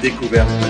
découverte.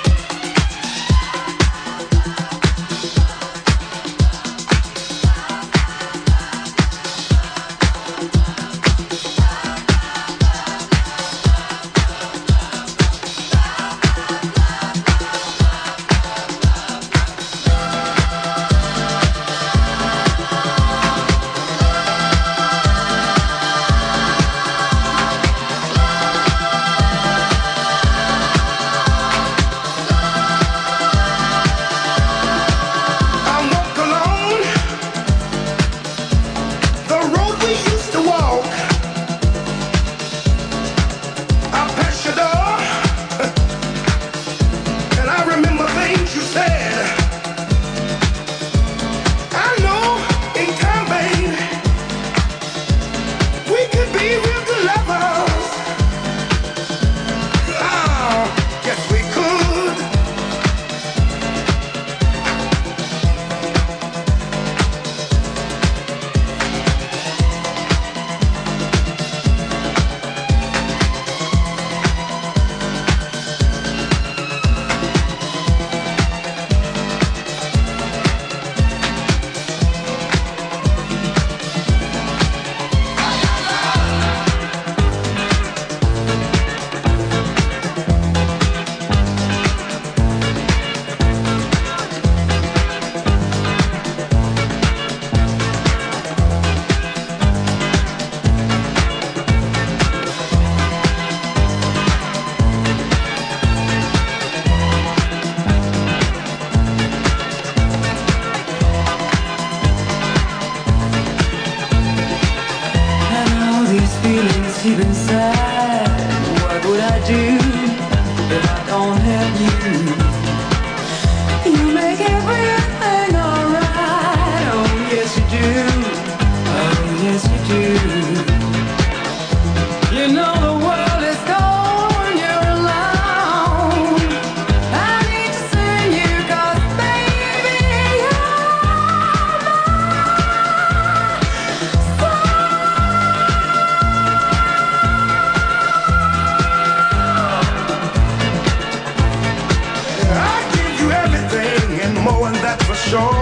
Show.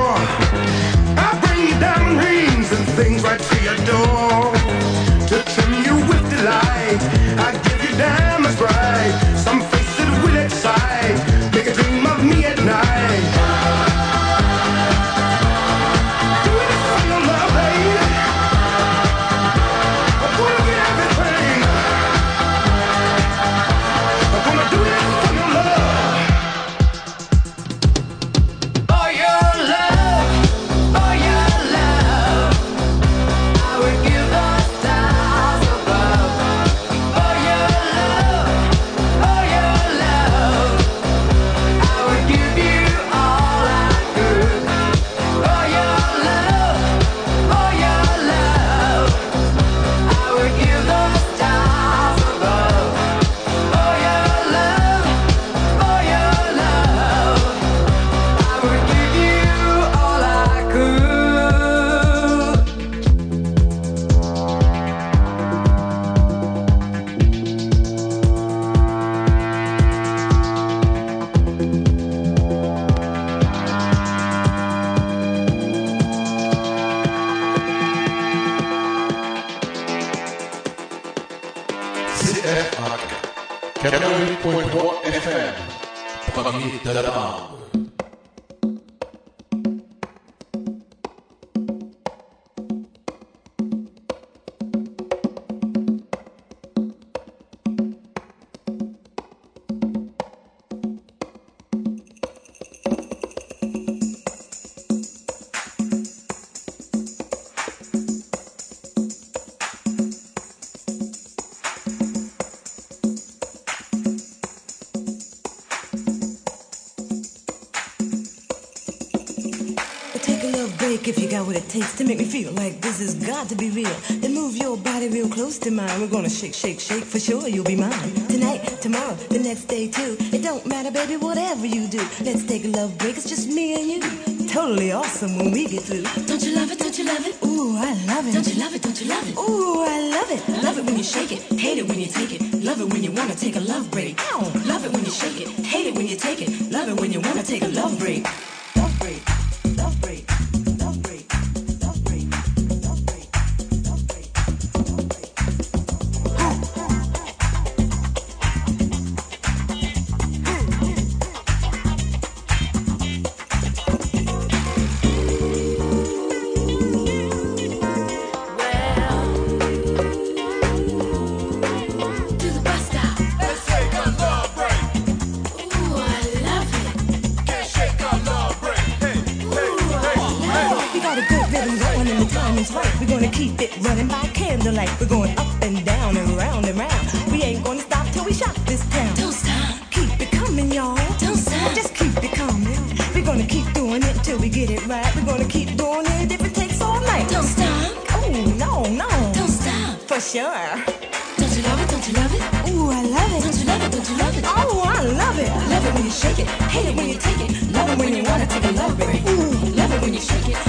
you shake it. Hate it when you take it. Love it when you wanna take a love, break. Ooh, love it when you shake it.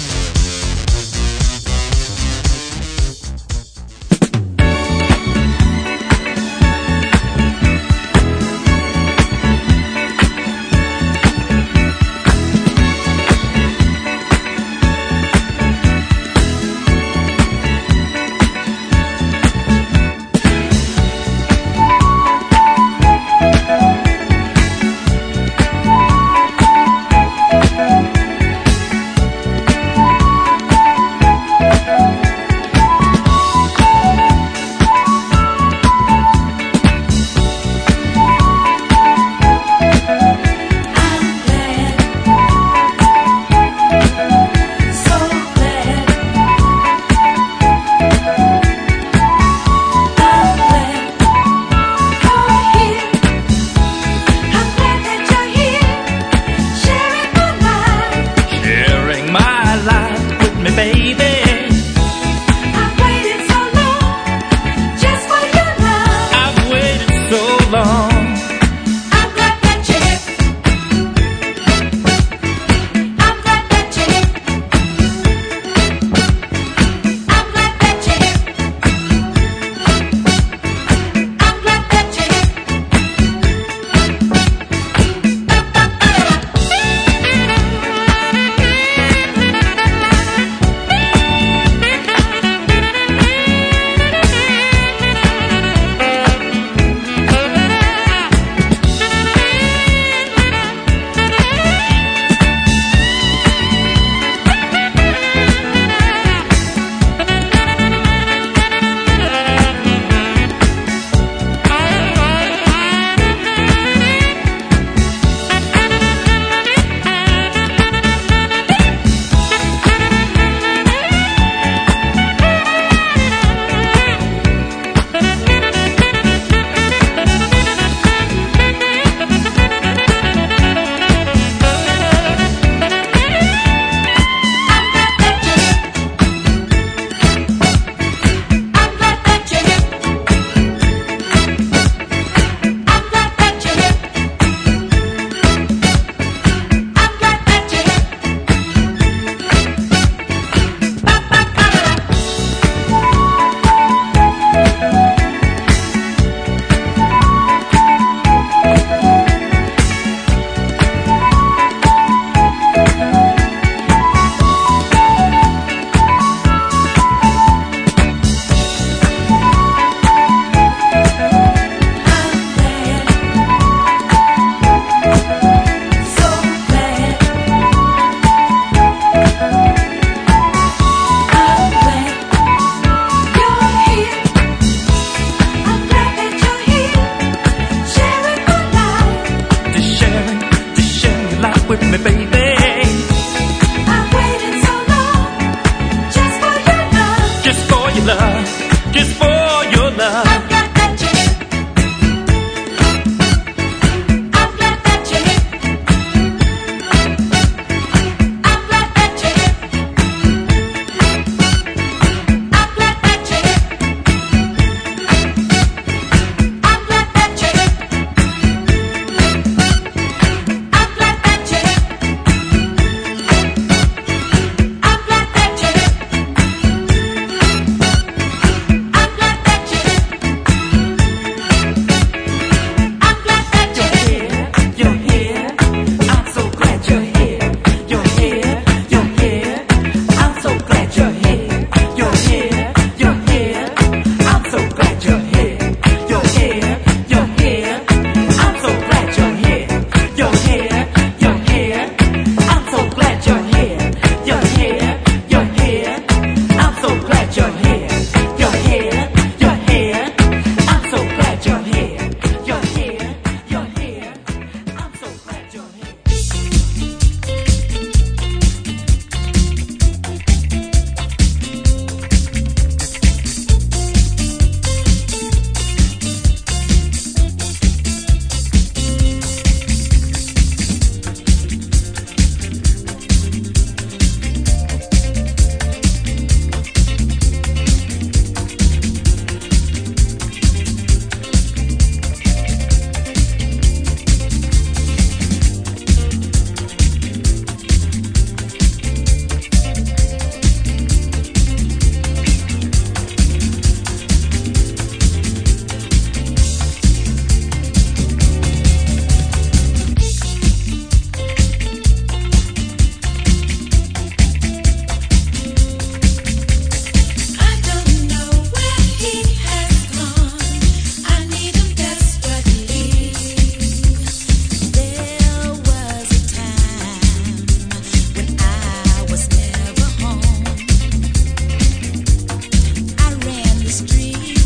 street.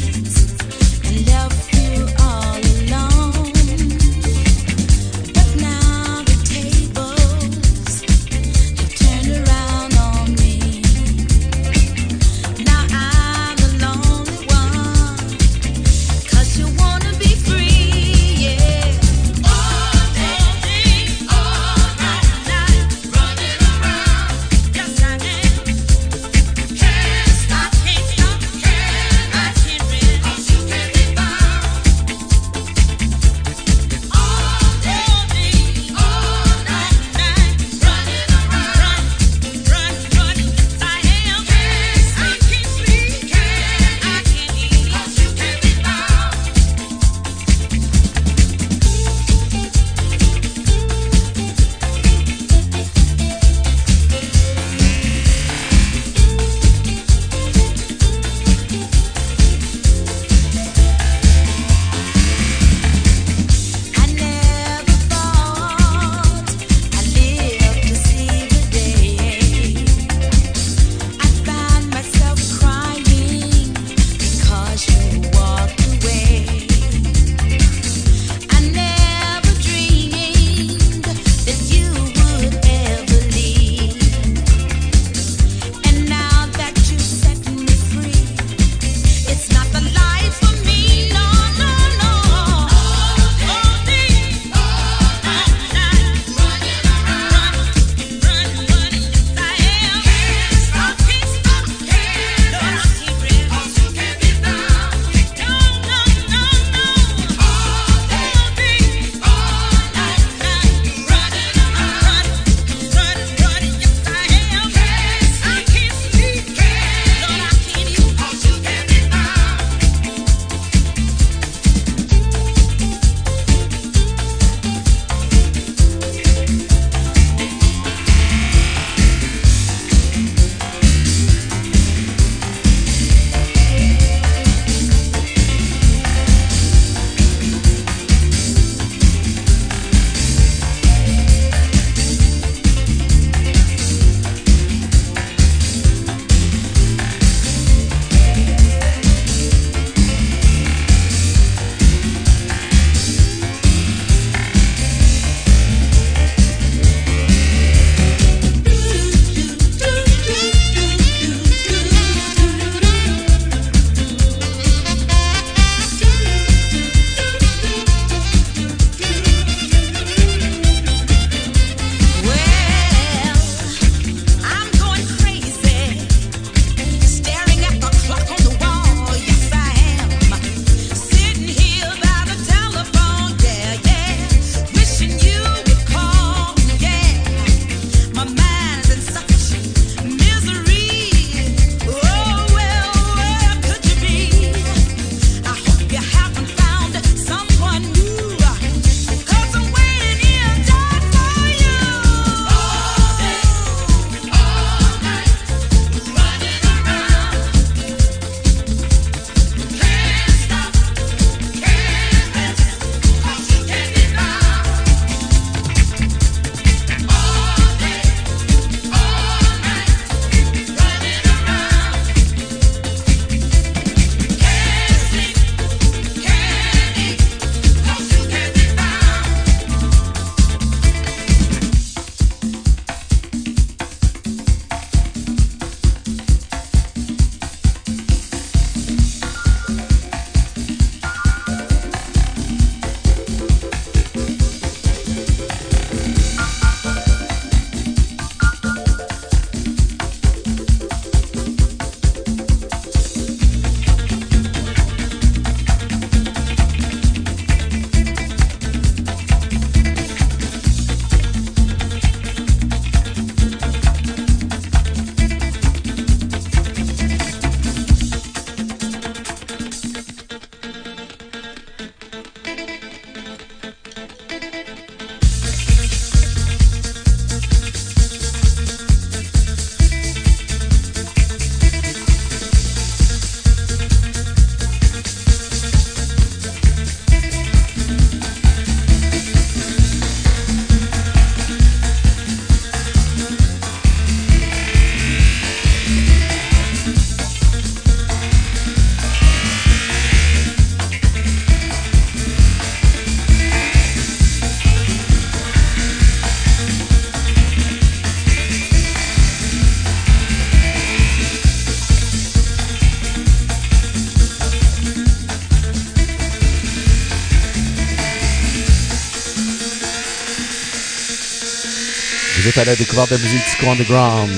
Êtes à la découverte de musique disco underground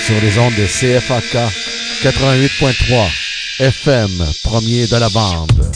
sur les ondes de CFAK 88.3 FM, premier de la bande.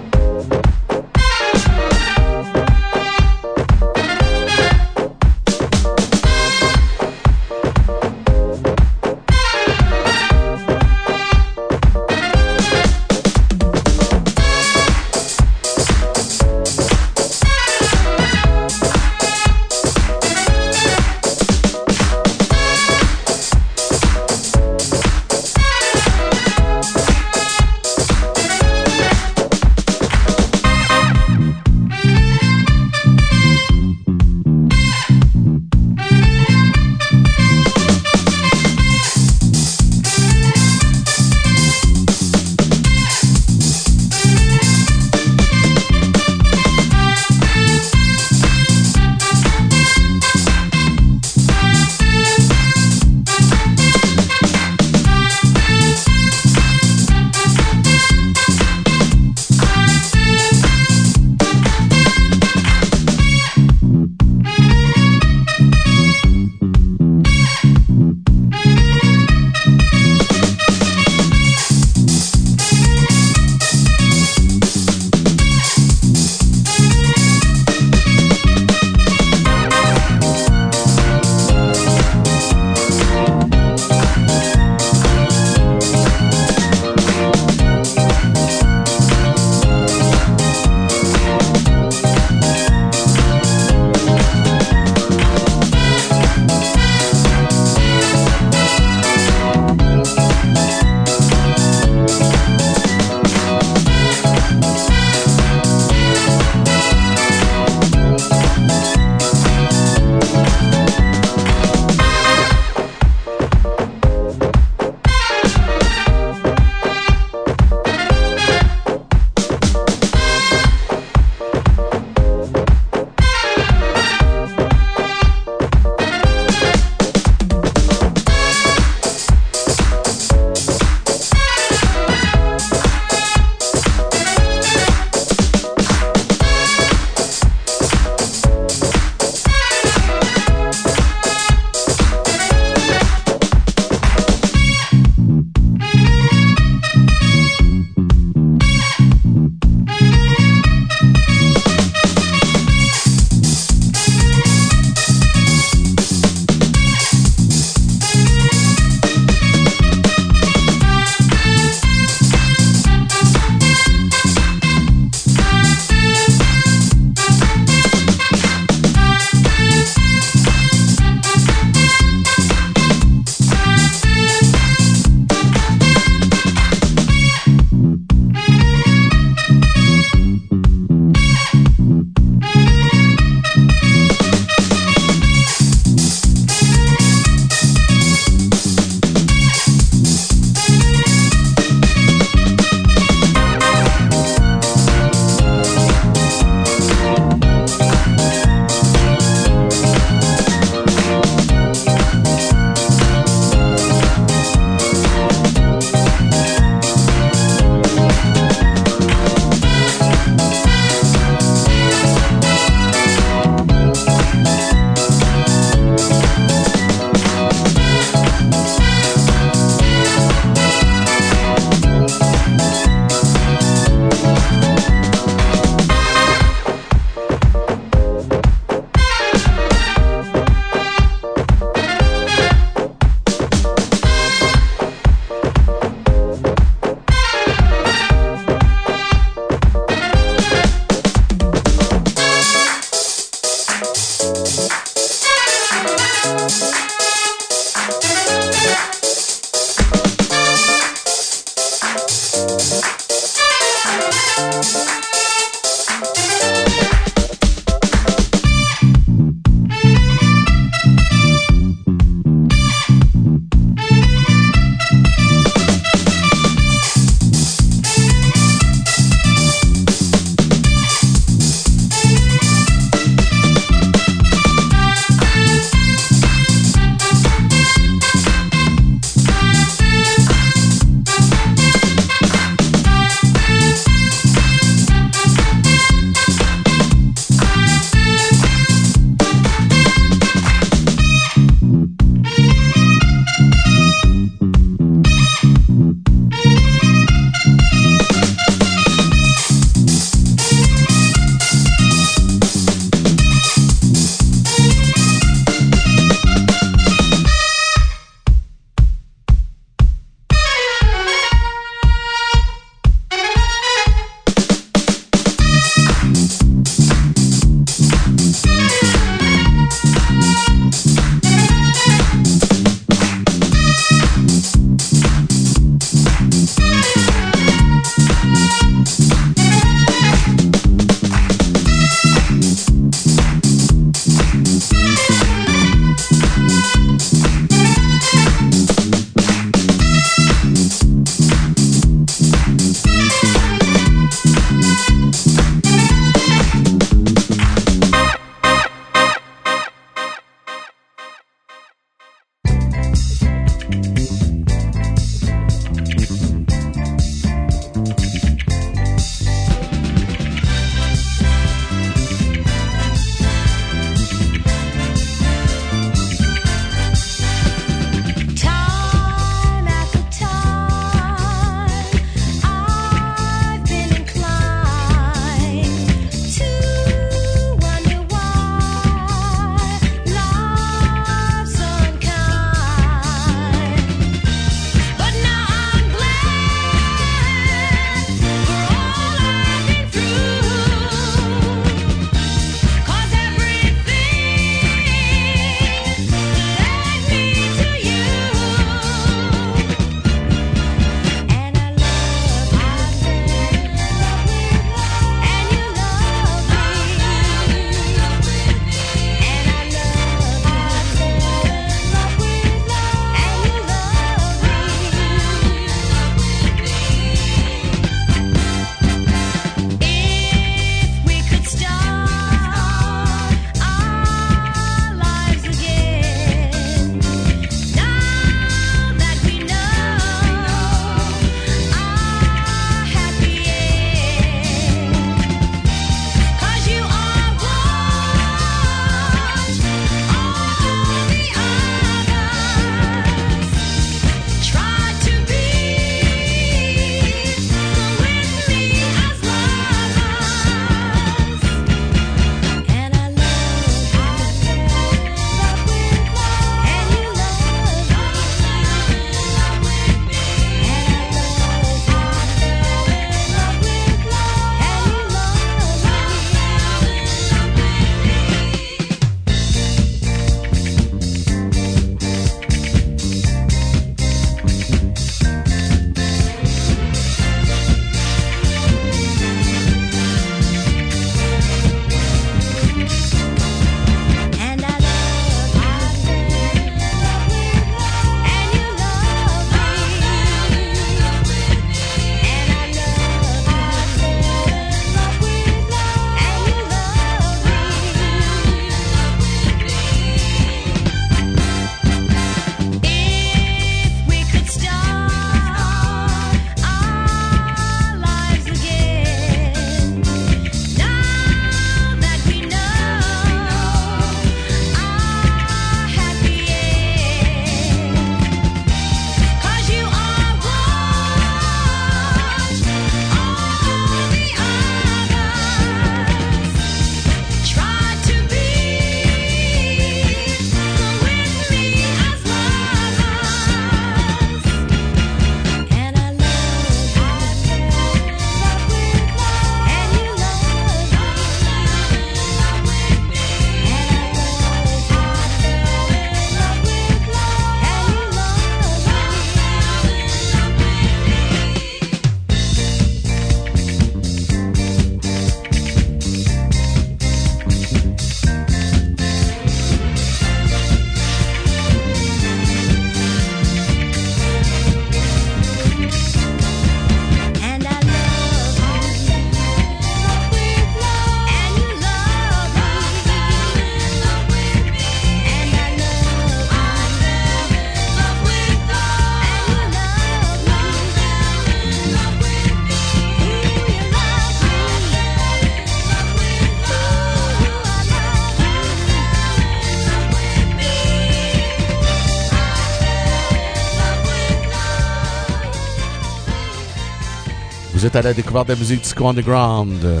À la découverte de la musique disco underground euh,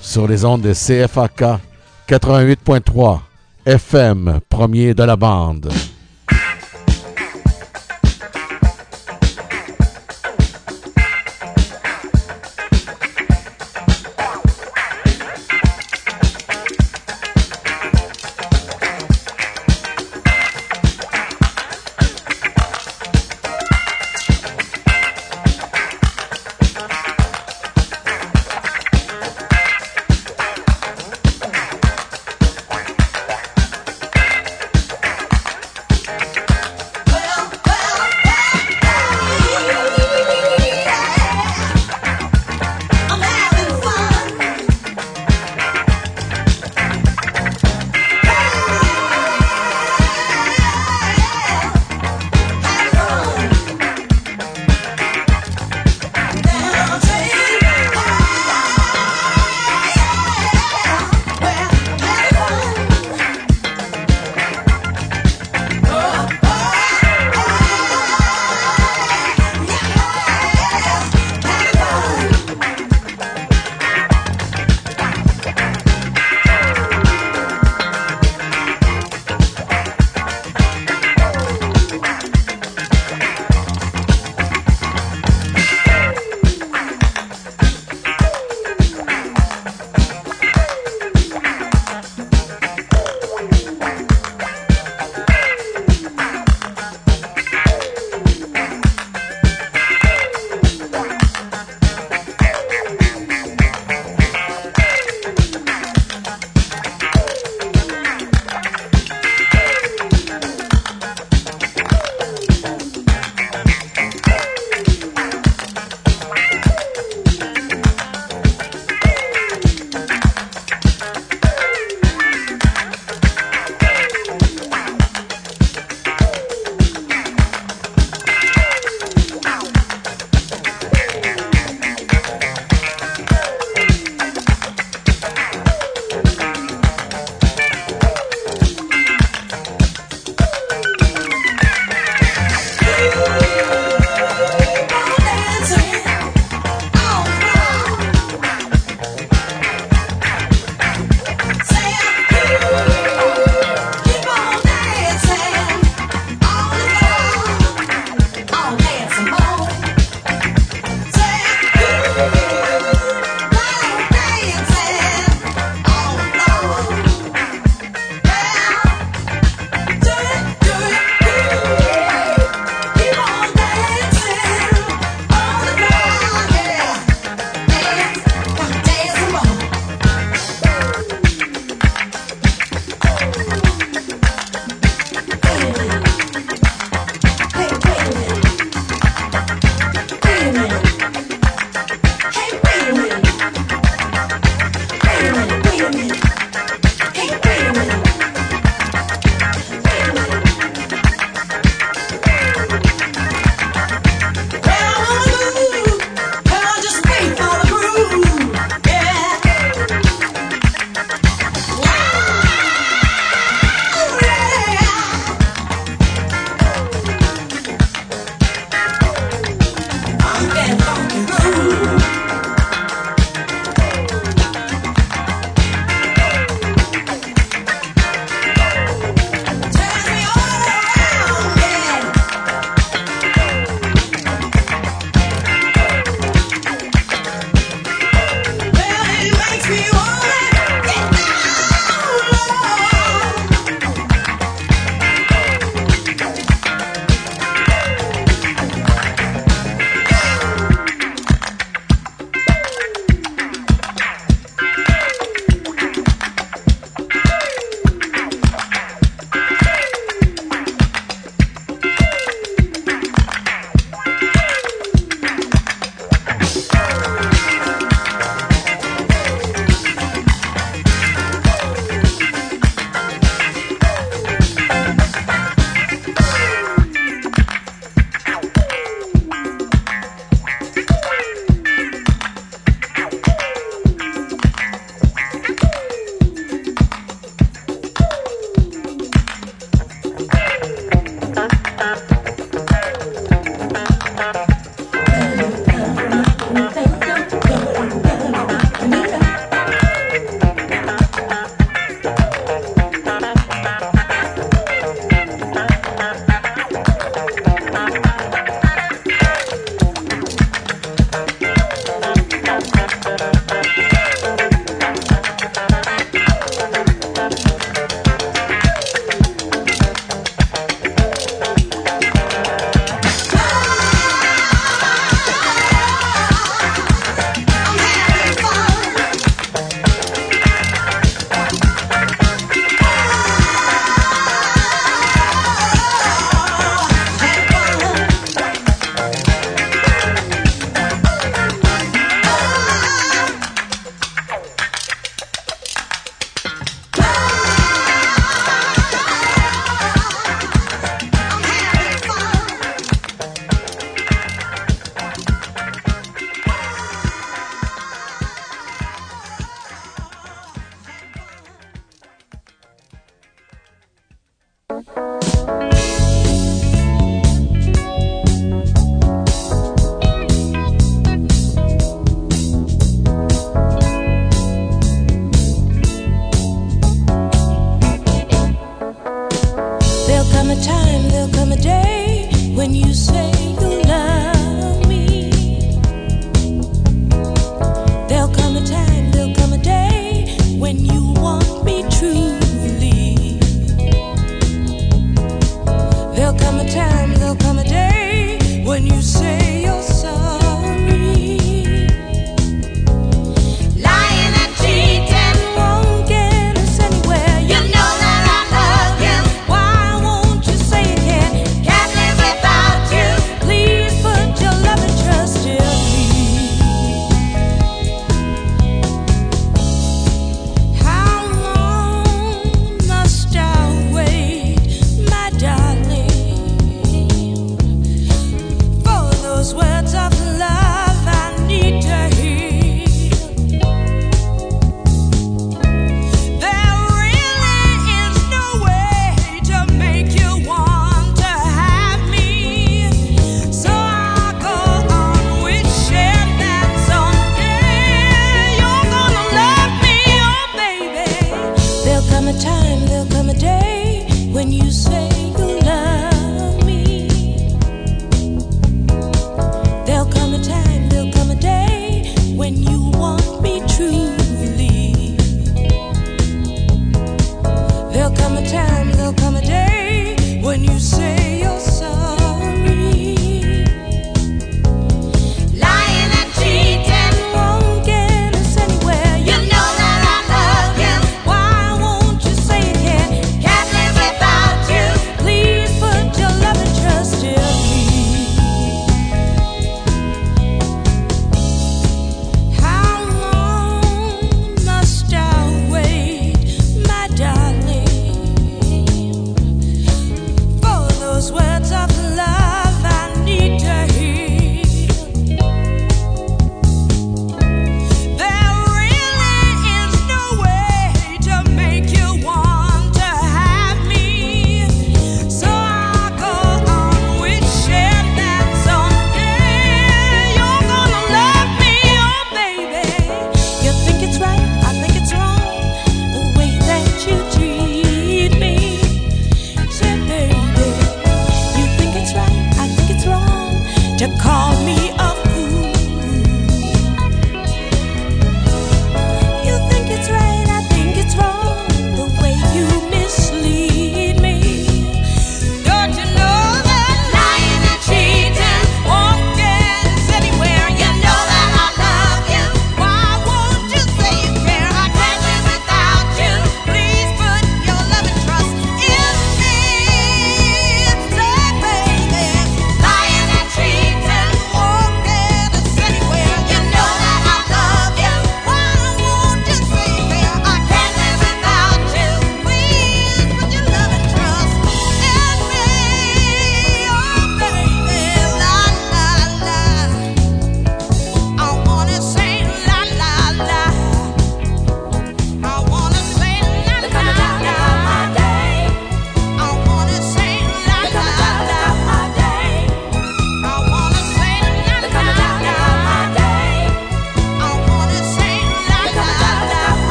sur les ondes de CFAK 88.3 FM, premier de la bande.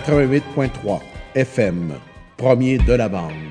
88.3 FM, premier de la bande.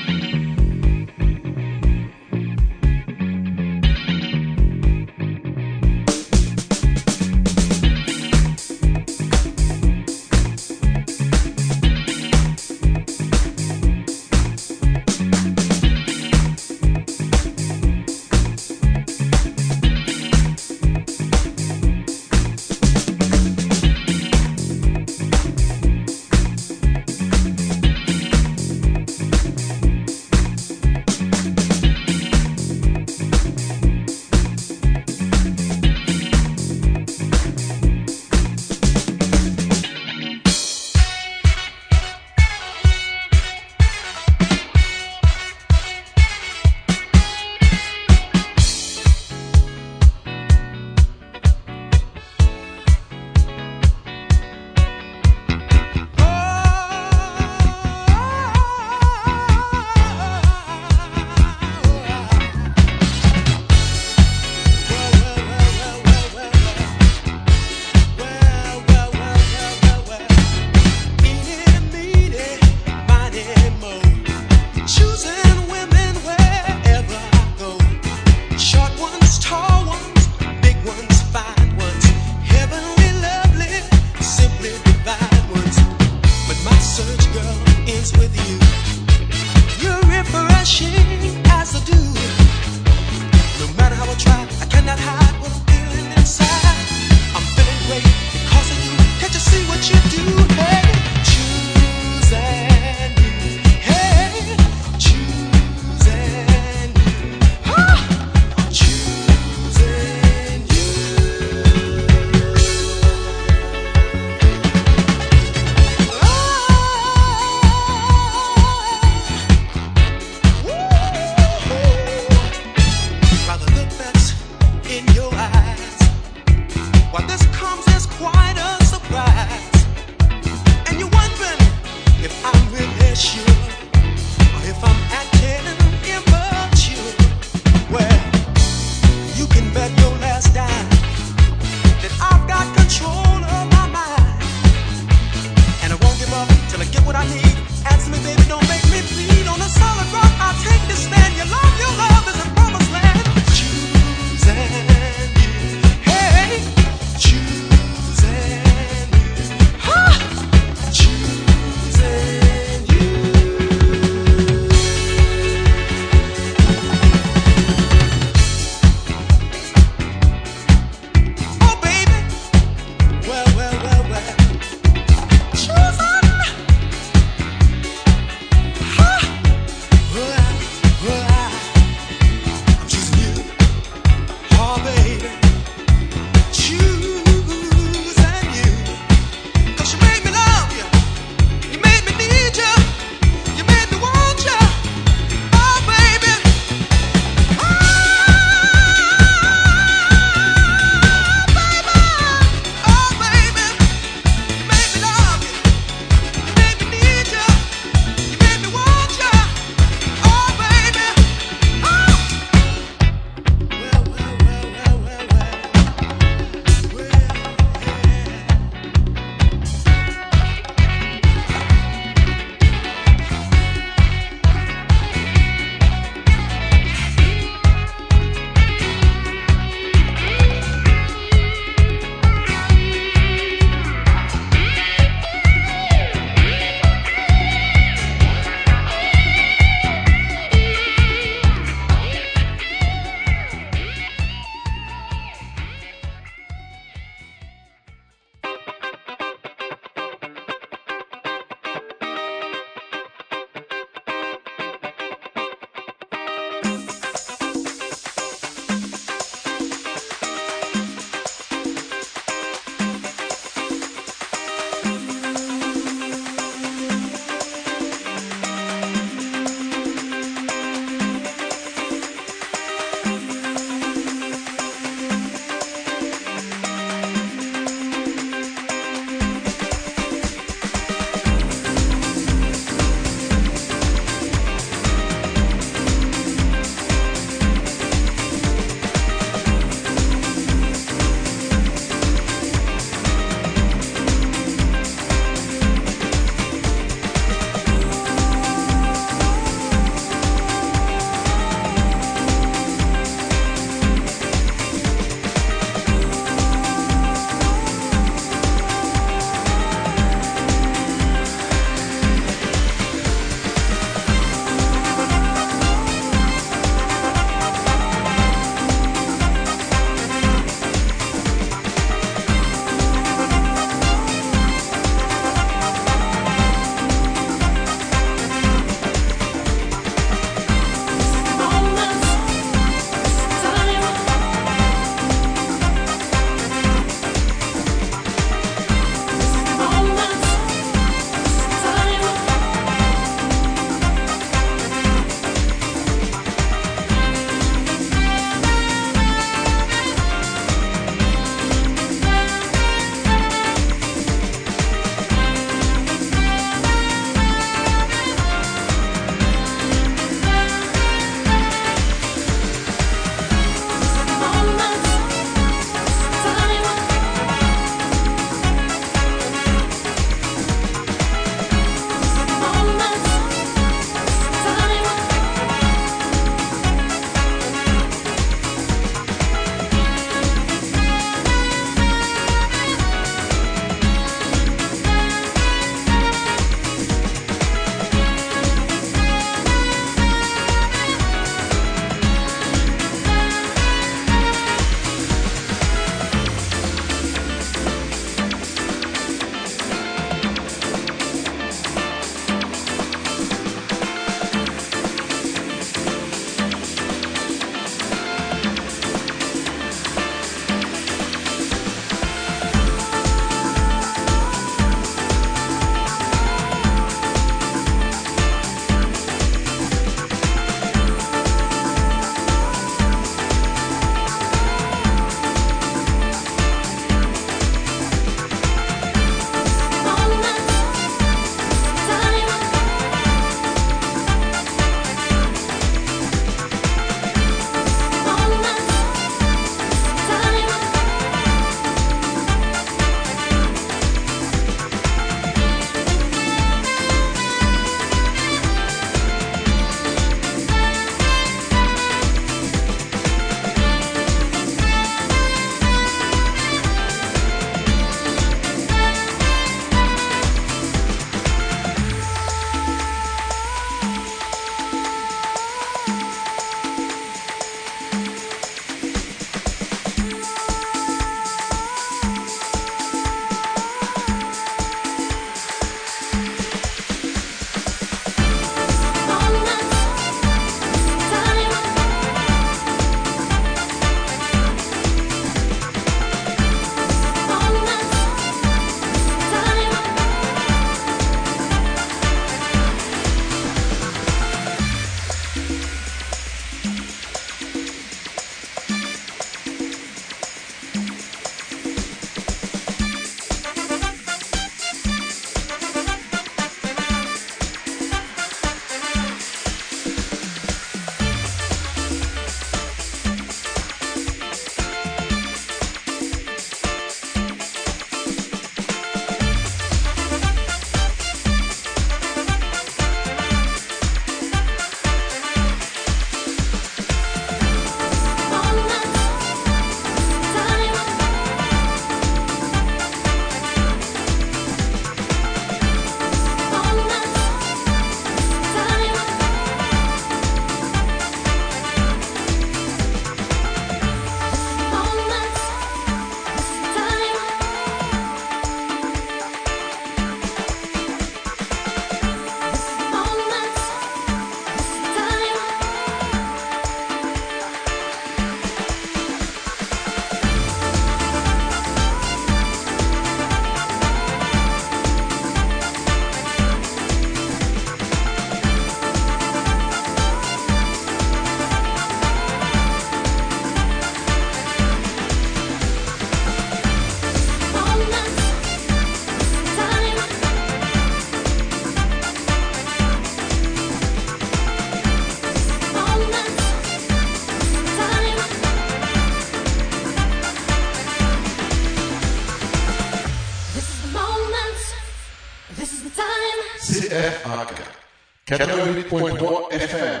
88.3 FM,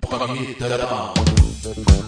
premier de.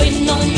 waiting on